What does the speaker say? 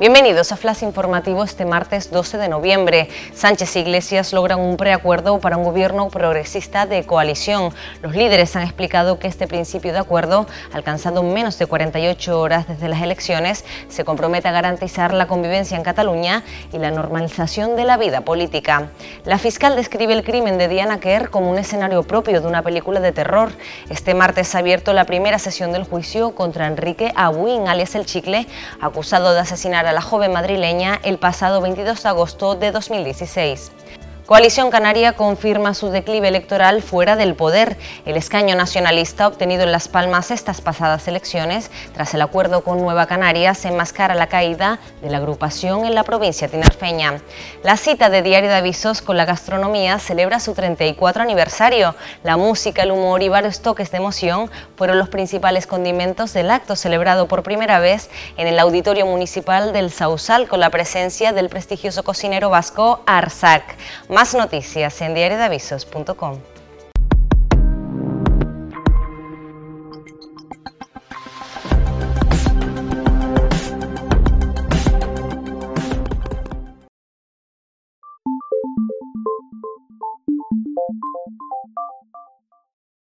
Bienvenidos a Flash Informativo este martes 12 de noviembre. Sánchez e Iglesias logran un preacuerdo para un gobierno progresista de coalición. Los líderes han explicado que este principio de acuerdo, alcanzado en menos de 48 horas desde las elecciones, se compromete a garantizar la convivencia en Cataluña y la normalización de la vida política. La fiscal describe el crimen de Diana Kerr como un escenario propio de una película de terror. Este martes ha abierto la primera sesión del juicio contra Enrique Abuin, alias El Chicle, acusado de asesinar la joven madrileña el pasado 22 de agosto de 2016. Coalición Canaria confirma su declive electoral fuera del poder. El escaño nacionalista obtenido en Las Palmas estas pasadas elecciones, tras el acuerdo con Nueva Canarias, se enmascara la caída de la agrupación en la provincia tinerfeña. La cita de Diario de Avisos con la gastronomía celebra su 34 aniversario. La música, el humor y varios toques de emoción fueron los principales condimentos del acto celebrado por primera vez en el Auditorio Municipal del Sausal con la presencia del prestigioso cocinero vasco Arsac. Más noticias en diariodavisos.com.